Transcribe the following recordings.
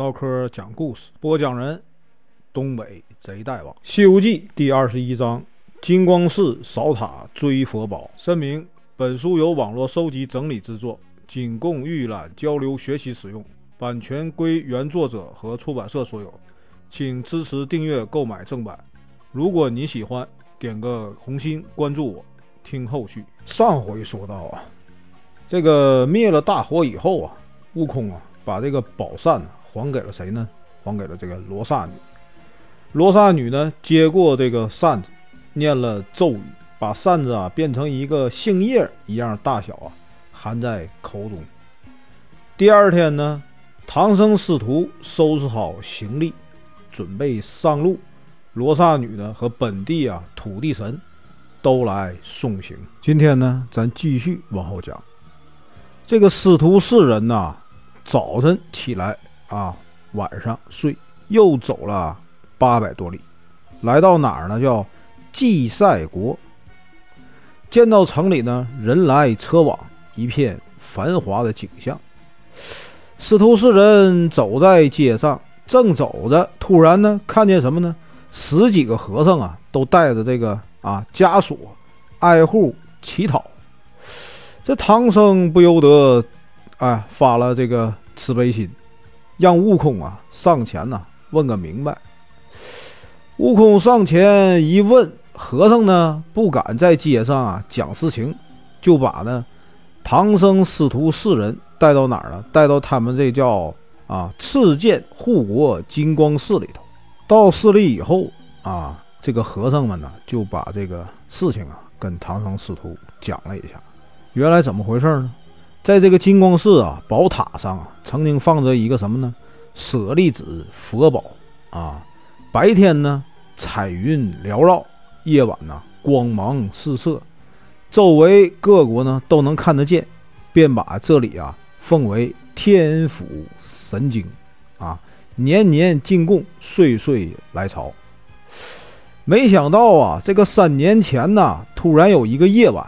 唠嗑讲故事，播讲人：东北贼大王，《西游记》第二十一章：金光寺扫塔追佛宝。声明：本书由网络收集整理制作，仅供预览、交流、学习使用，版权归原作者和出版社所有，请支持订阅、购买正版。如果你喜欢，点个红心，关注我，听后续。上回说到啊，这个灭了大火以后啊，悟空啊，把这个宝扇呢。还给了谁呢？还给了这个罗刹女。罗刹女呢，接过这个扇子，念了咒语，把扇子啊变成一个杏叶一样大小啊，含在口中。第二天呢，唐僧师徒收拾好行李，准备上路。罗刹女呢和本地啊土地神都来送行。今天呢，咱继续往后讲。这个师徒四人呐，早晨起来。啊，晚上睡，又走了八百多里，来到哪儿呢？叫祭赛国。见到城里呢，人来车往，一片繁华的景象。师徒四人走在街上，正走着，突然呢，看见什么呢？十几个和尚啊，都带着这个啊枷锁，挨户乞讨。这唐僧不由得哎发了这个慈悲心。让悟空啊上前呐问个明白。悟空上前一问，和尚呢不敢在街上啊讲事情，就把呢唐僧师徒四人带到哪儿了？带到他们这叫啊赤剑护国金光寺里头。到寺里以后啊，这个和尚们呢就把这个事情啊跟唐僧师徒讲了一下。原来怎么回事呢？在这个金光寺啊，宝塔上啊，曾经放着一个什么呢？舍利子佛宝啊。白天呢，彩云缭绕；夜晚呢，光芒四射，周围各国呢都能看得见，便把这里啊奉为天府神经啊，年年进贡，岁岁来朝。没想到啊，这个三年前呢，突然有一个夜晚，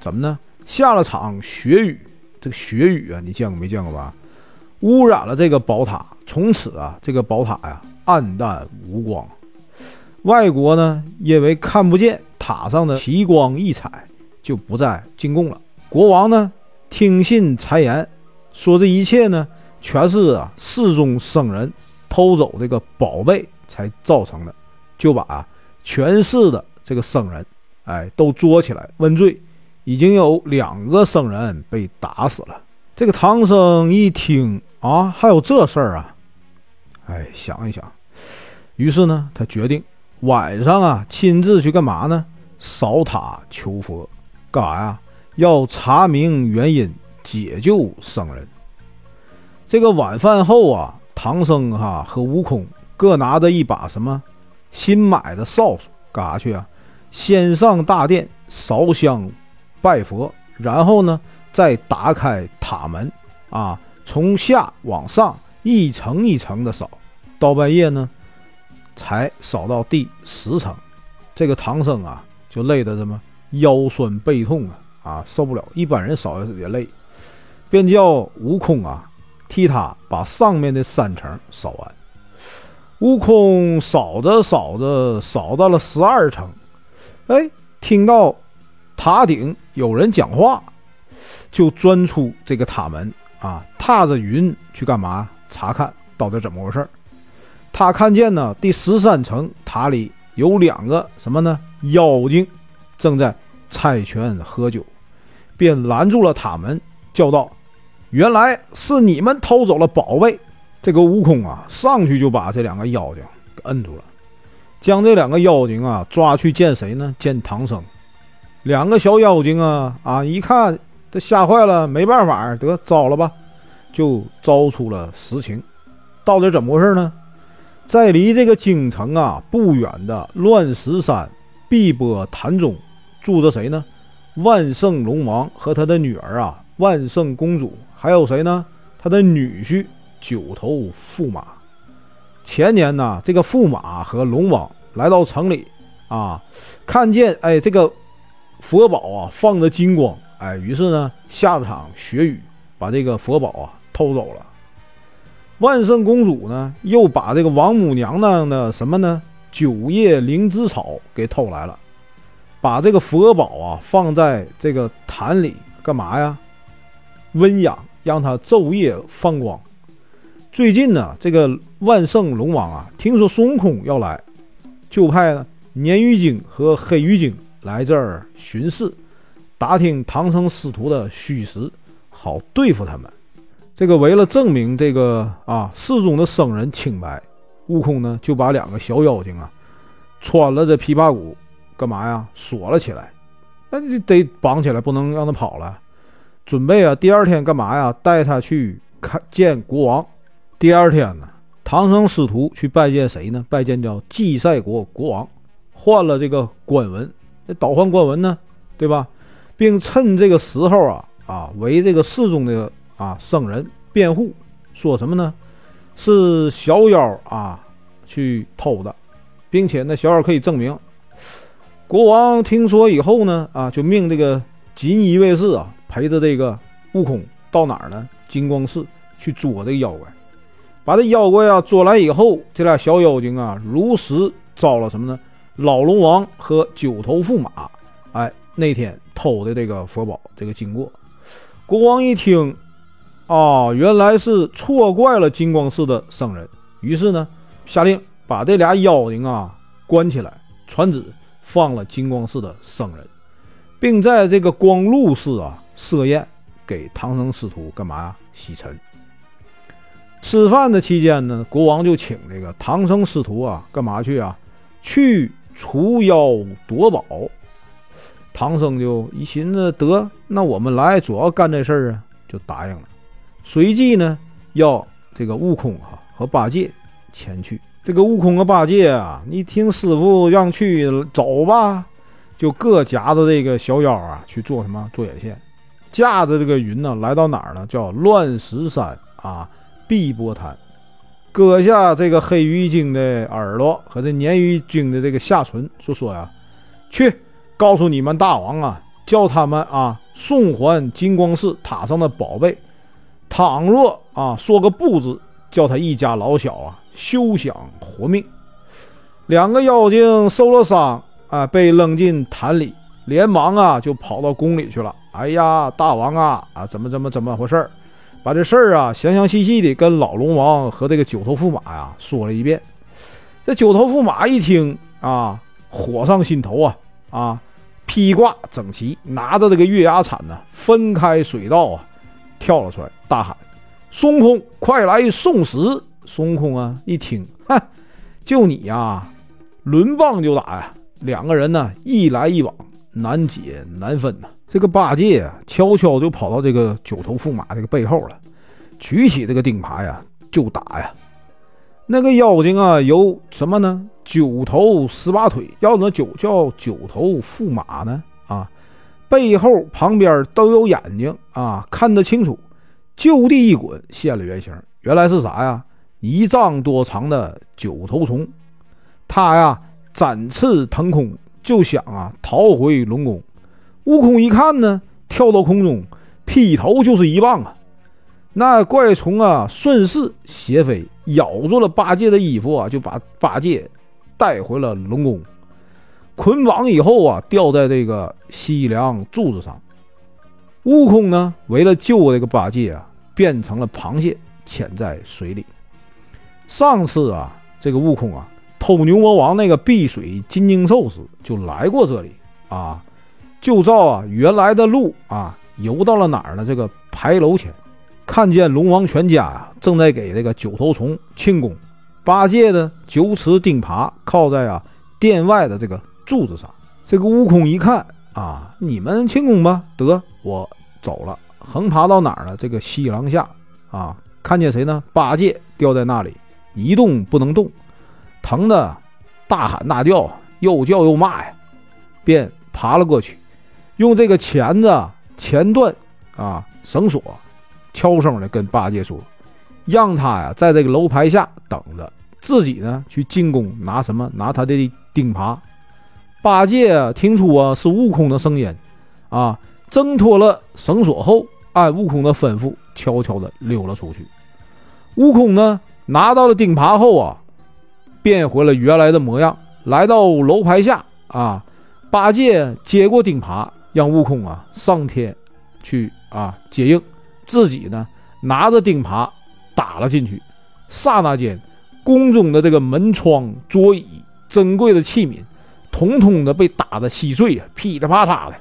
怎么呢？下了场雪雨。这个血雨啊，你见过没见过吧？污染了这个宝塔，从此啊，这个宝塔呀，暗淡无光。外国呢，因为看不见塔上的奇光异彩，就不再进贡了。国王呢，听信谗言，说这一切呢，全是啊，寺中僧人偷走这个宝贝才造成的，就把全市的这个僧人，哎，都捉起来问罪。已经有两个僧人被打死了。这个唐僧一听啊，还有这事儿啊，哎，想一想，于是呢，他决定晚上啊，亲自去干嘛呢？扫塔求佛，干啥呀？要查明原因，解救僧人。这个晚饭后啊，唐僧哈和悟空各拿着一把什么新买的扫帚，干啥去啊？先上大殿烧香。拜佛，然后呢，再打开塔门，啊，从下往上一层一层的扫，到半夜呢，才扫到第十层。这个唐僧啊，就累得什么腰酸背痛啊，啊，受不了。一般人扫也累，便叫悟空啊，替他把上面的三层扫完。悟空扫着扫着，扫到了十二层，哎，听到。塔顶有人讲话，就钻出这个塔门啊，踏着云去干嘛？查看到底怎么回事他看见呢，第十三层塔里有两个什么呢？妖精正在猜拳喝酒，便拦住了塔门，叫道：“原来是你们偷走了宝贝！”这个悟空啊，上去就把这两个妖精给摁住了，将这两个妖精啊抓去见谁呢？见唐僧。两个小妖精啊啊！一看这吓坏了，没办法，得招了吧，就招出了实情。到底怎么回事呢？在离这个京城啊不远的乱石山碧波潭中，住着谁呢？万圣龙王和他的女儿啊，万圣公主，还有谁呢？他的女婿九头驸马。前年呢，这个驸马和龙王来到城里啊，看见哎这个。佛宝啊，放着金光，哎，于是呢，下了场雪雨，把这个佛宝啊偷走了。万圣公主呢，又把这个王母娘娘的什么呢？九叶灵芝草给偷来了，把这个佛宝啊放在这个坛里，干嘛呀？温养，让它昼夜放光。最近呢，这个万圣龙王啊，听说孙悟空要来，就派呢鲶鱼精和黑鱼精来这儿巡视，打听唐僧师徒的虚实，好对付他们。这个为了证明这个啊寺中的僧人清白，悟空呢就把两个小妖精啊穿了这琵琶骨，干嘛呀？锁了起来，那就得绑起来，不能让他跑了。准备啊，第二天干嘛呀？带他去看见国王。第二天呢，唐僧师徒去拜见谁呢？拜见叫祭赛国国王，换了这个官文，这倒换官文呢，对吧？并趁这个时候啊啊，为这个寺中的啊僧人辩护，说什么呢？是小妖啊去偷的，并且呢小妖可以证明。国王听说以后呢，啊，就命这个锦衣卫士啊陪着这个悟空到哪儿呢？金光寺去捉这个妖怪。把这妖怪啊捉来以后，这俩小妖精啊如实招了什么呢？老龙王和九头驸马。哎，那天偷的这个佛宝，这个经过，国王一听，啊，原来是错怪了金光寺的僧人，于是呢，下令把这俩妖精啊关起来，传旨放了金光寺的僧人，并在这个光禄寺啊设宴给唐僧师徒干嘛呀？洗尘。吃饭的期间呢，国王就请这个唐僧师徒啊，干嘛去啊？去除妖夺宝。唐僧就一寻思，得，那我们来主要干这事儿啊，就答应了。随即呢，要这个悟空哈和八戒前去。这个悟空和八戒啊，你听师傅让去，走吧，就各夹着这个小妖啊去做什么？做眼线，驾着这个云呢，来到哪儿呢？叫乱石山啊。碧波潭，割下这个黑鱼精的耳朵和这鲶鱼精的这个下唇，就说呀：“去告诉你们大王啊，叫他们啊送还金光寺塔上的宝贝。倘若啊说个不字，叫他一家老小啊休想活命。”两个妖精受了伤啊，被扔进潭里，连忙啊就跑到宫里去了。哎呀，大王啊啊，怎么怎么怎么回事儿？把这事儿啊详详细细的跟老龙王和这个九头驸马呀说了一遍。这九头驸马一听啊，火上心头啊啊，披挂整齐，拿着这个月牙铲呢，分开水道啊，跳了出来，大喊：“孙悟空，快来送死！”孙悟空啊一听，哼，就你呀，抡棒就打呀！两个人呢，一来一往，难解难分呐。这个八戒啊，悄悄就跑到这个九头驸马这个背后了，举起这个钉耙呀，就打呀。那个妖精啊，有什么呢？九头十八腿，要怎么九叫九头驸马呢？啊，背后旁边都有眼睛啊，看得清楚。就地一滚，现了原形，原来是啥呀？一丈多长的九头虫。他呀，展翅腾空，就想啊，逃回龙宫。悟空一看呢，跳到空中，劈头就是一棒啊！那怪虫啊，顺势斜飞，咬住了八戒的衣服啊，就把八戒带回了龙宫，捆绑以后啊，吊在这个西凉柱子上。悟空呢，为了救这个八戒啊，变成了螃蟹，潜在水里。上次啊，这个悟空啊，偷牛魔王那个碧水金睛兽时，就来过这里啊。就照啊原来的路啊，游到了哪儿呢？这个牌楼前，看见龙王全家啊正在给这个九头虫庆功。八戒呢，九齿钉耙靠在啊殿外的这个柱子上。这个悟空一看啊，你们庆功吧，得我走了。横爬到哪儿了？这个西廊下啊，看见谁呢？八戒掉在那里，一动不能动，疼的大喊大叫，又叫又骂呀，便爬了过去。用这个钳子钳断啊绳索，悄声的跟八戒说：“让他呀在这个楼牌下等着，自己呢去进宫拿什么？拿他的钉耙。”八戒听出啊是悟空的声音，啊挣脱了绳索后，按悟空的吩咐，悄悄的溜了出去。悟空呢拿到了钉耙后啊，变回了原来的模样，来到楼牌下啊。八戒接过钉耙，让悟空啊上天去啊接应，自己呢拿着钉耙打了进去。刹那间，宫中的这个门窗、桌椅、珍贵的器皿，统统的被打得稀碎啊，噼里啪嚓的，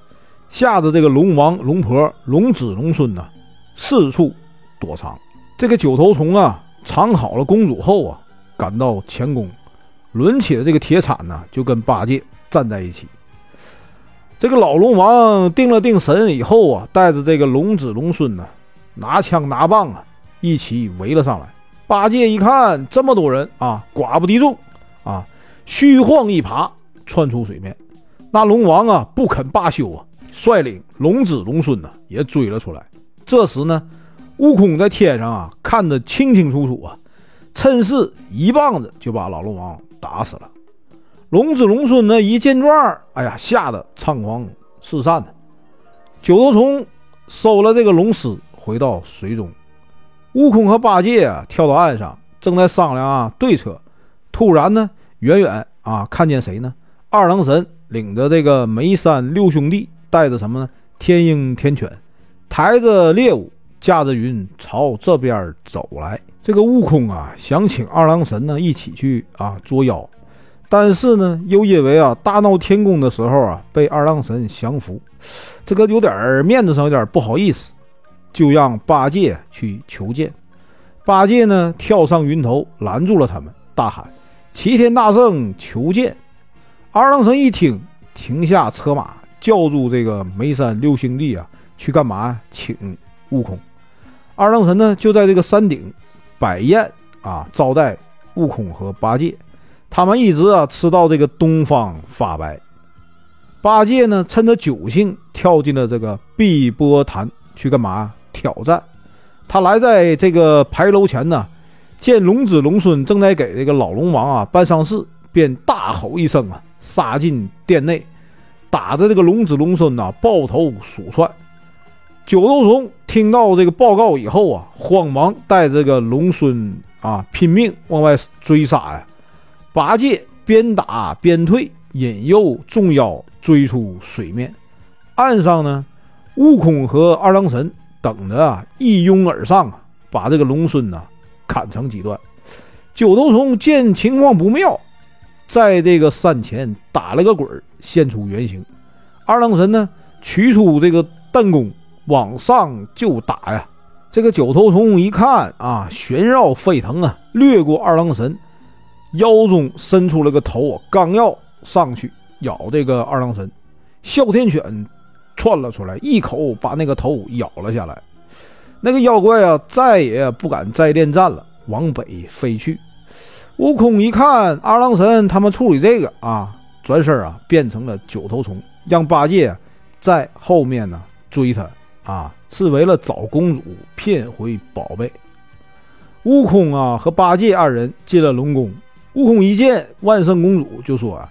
吓得这个龙王、龙婆、龙子、龙孙呐四处躲藏。这个九头虫啊藏好了公主后啊，赶到前宫，抡起了这个铁铲呢，就跟八戒站在一起。这个老龙王定了定神以后啊，带着这个龙子龙孙呢，拿枪拿棒啊，一起围了上来。八戒一看这么多人啊，寡不敌众啊，虚晃一耙窜出水面。那龙王啊不肯罢休啊，率领龙子龙孙呢也追了出来。这时呢，悟空在天上啊看得清清楚楚啊，趁势一棒子就把老龙王打死了。龙子龙孙呢一见状，哎呀，吓得仓皇四散呢。九头虫收了这个龙尸，回到水中。悟空和八戒啊跳到岸上，正在商量啊对策。突然呢，远远啊看见谁呢？二郎神领着这个梅山六兄弟，带着什么呢？天鹰天犬，抬着猎物，驾着云朝这边走来。这个悟空啊想请二郎神呢一起去啊捉妖。但是呢，又因为啊大闹天宫的时候啊被二郎神降服，这个有点面子上有点不好意思，就让八戒去求见。八戒呢跳上云头拦住了他们，大喊：“齐天大圣求见！”二郎神一听，停下车马，叫住这个梅山六兄弟啊，去干嘛？请悟空。二郎神呢就在这个山顶摆宴啊，招待悟空和八戒。他们一直啊吃到这个东方发白，八戒呢趁着酒兴跳进了这个碧波潭去干嘛挑战？他来在这个牌楼前呢，见龙子龙孙正在给这个老龙王啊办丧事，便大吼一声啊，杀进殿内，打的这个龙子龙孙呐抱头鼠窜。九头虫听到这个报告以后啊，慌忙带这个龙孙啊拼命往外追杀呀。八戒边打边退，引诱众妖追出水面。岸上呢，悟空和二郎神等着啊，一拥而上啊，把这个龙孙呢砍成几段。九头虫见情况不妙，在这个山前打了个滚，现出原形。二郎神呢，取出这个弹弓往上就打呀。这个九头虫一看啊，旋绕飞腾啊，掠过二郎神。腰中伸出了个头，刚要上去咬这个二郎神，哮天犬窜了出来，一口把那个头咬了下来。那个妖怪啊，再也不敢再恋战了，往北飞去。悟空一看二郎神他们处理这个啊，转身啊变成了九头虫，让八戒在后面呢追他啊，是为了找公主骗回宝贝。悟空啊和八戒二人进了龙宫。悟空一见万圣公主，就说：“，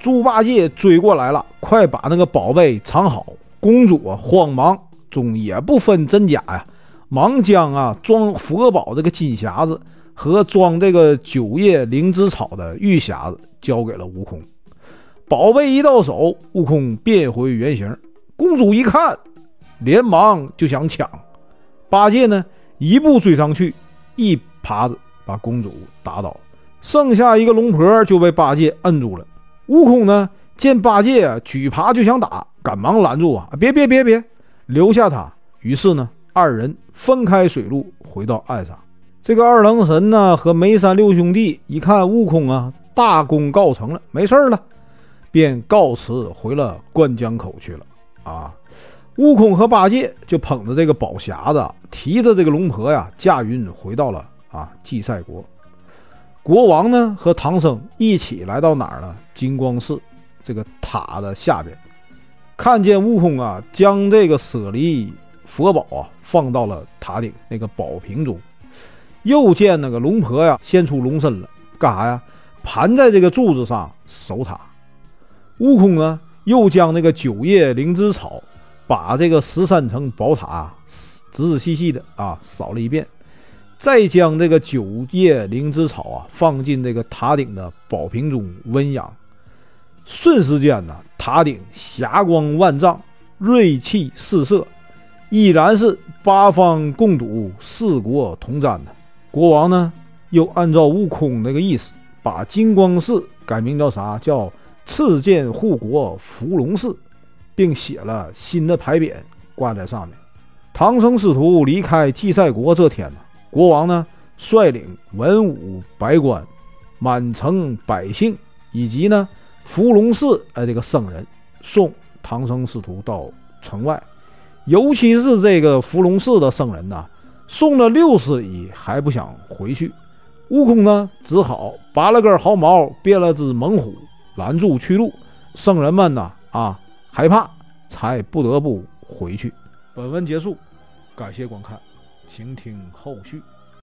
猪八戒追过来了，快把那个宝贝藏好。”公主啊，慌忙中也不分真假呀，忙将啊装佛宝这个金匣子和装这个九叶灵芝草的玉匣子交给了悟空。宝贝一到手，悟空变回原形。公主一看，连忙就想抢。八戒呢，一步追上去，一耙子把公主打倒。剩下一个龙婆就被八戒摁住了。悟空呢，见八戒举耙就想打，赶忙拦住啊！别别别别，留下他。于是呢，二人分开水路，回到岸上。这个二郎神呢和梅山六兄弟一看悟空啊大功告成了，没事了，便告辞回了灌江口去了。啊，悟空和八戒就捧着这个宝匣子，提着这个龙婆呀，驾云回到了啊祭赛国。国王呢和唐僧一起来到哪儿呢？金光寺这个塔的下边，看见悟空啊，将这个舍利佛宝啊放到了塔顶那个宝瓶中，又见那个龙婆呀现出龙身了，干啥呀？盘在这个柱子上守塔。悟空呢又将那个九叶灵芝草把这个十三层宝塔仔仔细细的啊扫了一遍，再将这个九叶灵芝草啊放进这个塔顶的宝瓶中温养，瞬时间呢，塔顶霞光万丈，锐气四射，依然是八方共睹，四国同瞻的。国王呢，又按照悟空那个意思，把金光寺改名叫啥？叫赤剑护国伏龙寺，并写了新的牌匾挂在上面。唐僧师徒离开祭赛国这天呢，国王呢率领文武百官、满城百姓以及呢伏龙寺呃这个僧人送唐僧师徒到城外，尤其是这个伏龙寺的僧人呐，送了六十里还不想回去，悟空呢只好拔了根毫毛，变了只猛虎拦住去路，僧人们呢啊害怕，才不得不回去。本文结束，感谢观看，请听后续。